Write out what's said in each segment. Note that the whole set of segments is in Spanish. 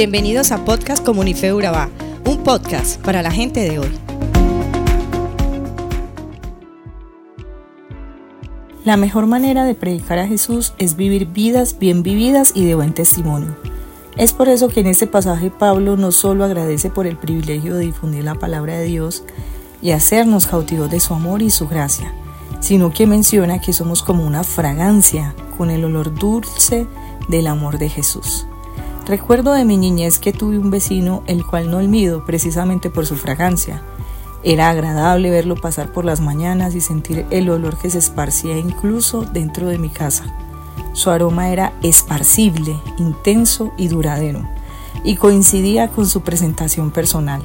Bienvenidos a Podcast Comunife Urabá, un podcast para la gente de hoy. La mejor manera de predicar a Jesús es vivir vidas bien vividas y de buen testimonio. Es por eso que en este pasaje Pablo no solo agradece por el privilegio de difundir la palabra de Dios y hacernos cautivos de su amor y su gracia, sino que menciona que somos como una fragancia con el olor dulce del amor de Jesús. Recuerdo de mi niñez que tuve un vecino el cual no olvido precisamente por su fragancia. Era agradable verlo pasar por las mañanas y sentir el olor que se esparcía incluso dentro de mi casa. Su aroma era esparcible, intenso y duradero, y coincidía con su presentación personal.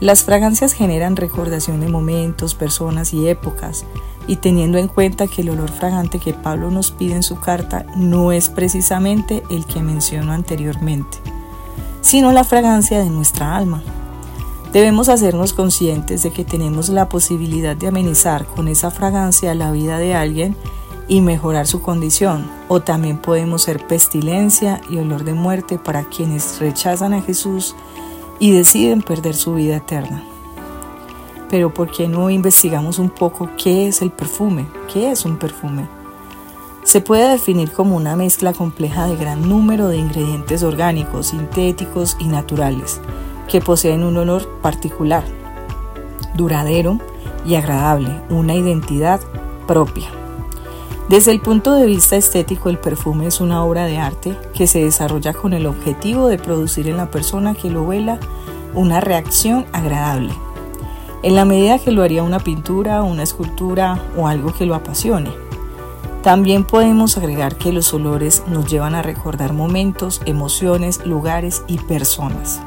Las fragancias generan recordación de momentos, personas y épocas, y teniendo en cuenta que el olor fragante que Pablo nos pide en su carta no es precisamente el que menciono anteriormente, sino la fragancia de nuestra alma. Debemos hacernos conscientes de que tenemos la posibilidad de amenizar con esa fragancia la vida de alguien y mejorar su condición, o también podemos ser pestilencia y olor de muerte para quienes rechazan a Jesús y deciden perder su vida eterna. Pero ¿por qué no investigamos un poco qué es el perfume? ¿Qué es un perfume? Se puede definir como una mezcla compleja de gran número de ingredientes orgánicos, sintéticos y naturales, que poseen un olor particular, duradero y agradable, una identidad propia. Desde el punto de vista estético, el perfume es una obra de arte que se desarrolla con el objetivo de producir en la persona que lo huela una reacción agradable, en la medida que lo haría una pintura, una escultura o algo que lo apasione. También podemos agregar que los olores nos llevan a recordar momentos, emociones, lugares y personas.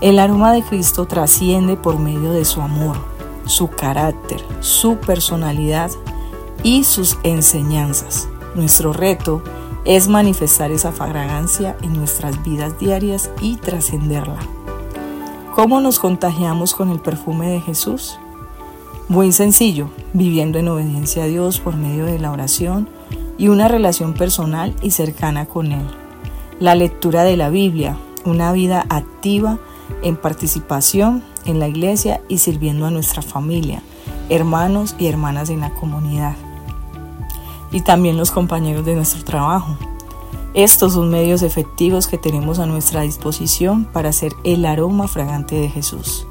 El aroma de Cristo trasciende por medio de su amor, su carácter, su personalidad y sus enseñanzas. Nuestro reto es manifestar esa fragancia en nuestras vidas diarias y trascenderla. ¿Cómo nos contagiamos con el perfume de Jesús? Muy sencillo, viviendo en obediencia a Dios por medio de la oración y una relación personal y cercana con Él. La lectura de la Biblia, una vida activa en participación en la iglesia y sirviendo a nuestra familia, hermanos y hermanas en la comunidad y también los compañeros de nuestro trabajo. Estos son medios efectivos que tenemos a nuestra disposición para hacer el aroma fragante de Jesús.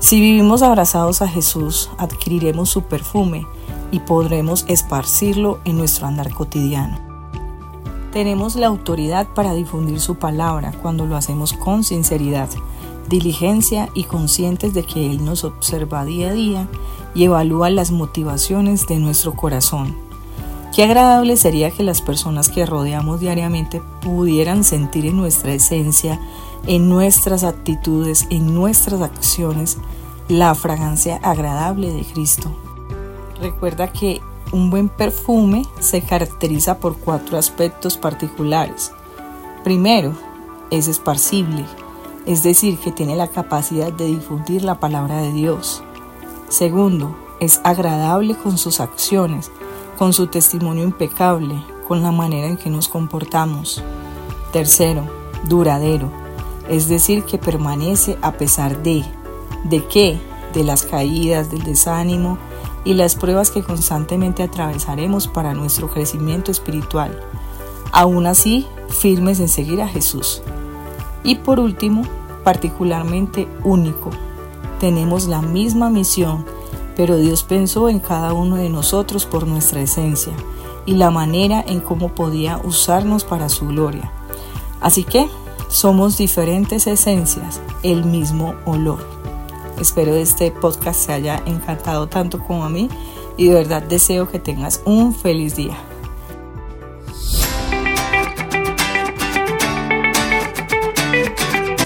Si vivimos abrazados a Jesús, adquiriremos su perfume y podremos esparcirlo en nuestro andar cotidiano. Tenemos la autoridad para difundir su palabra cuando lo hacemos con sinceridad, diligencia y conscientes de que Él nos observa día a día y evalúa las motivaciones de nuestro corazón Qué agradable sería que las personas que rodeamos diariamente pudieran sentir en nuestra esencia, en nuestras actitudes, en nuestras acciones, la fragancia agradable de Cristo. Recuerda que un buen perfume se caracteriza por cuatro aspectos particulares. Primero, es esparcible, es decir, que tiene la capacidad de difundir la palabra de Dios. Segundo, es agradable con sus acciones, con su testimonio impecable, con la manera en que nos comportamos. Tercero, duradero, es decir, que permanece a pesar de, ¿de qué? De las caídas, del desánimo y las pruebas que constantemente atravesaremos para nuestro crecimiento espiritual. Aún así, firmes en seguir a Jesús. Y por último, particularmente único, tenemos la misma misión pero Dios pensó en cada uno de nosotros por nuestra esencia y la manera en cómo podía usarnos para su gloria. Así que somos diferentes esencias, el mismo olor. Espero este podcast te haya encantado tanto como a mí y de verdad deseo que tengas un feliz día.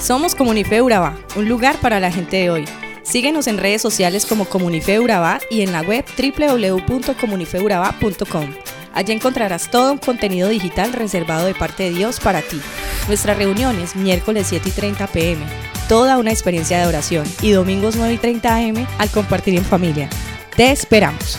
Somos Comunife Urabá, un lugar para la gente de hoy. Síguenos en redes sociales como Comunife Urabá y en la web www.comunifeurabá.com. Allí encontrarás todo un contenido digital reservado de parte de Dios para ti. Nuestras reuniones miércoles 7 y 30 pm, toda una experiencia de oración y domingos 9 y 30 am al compartir en familia. Te esperamos.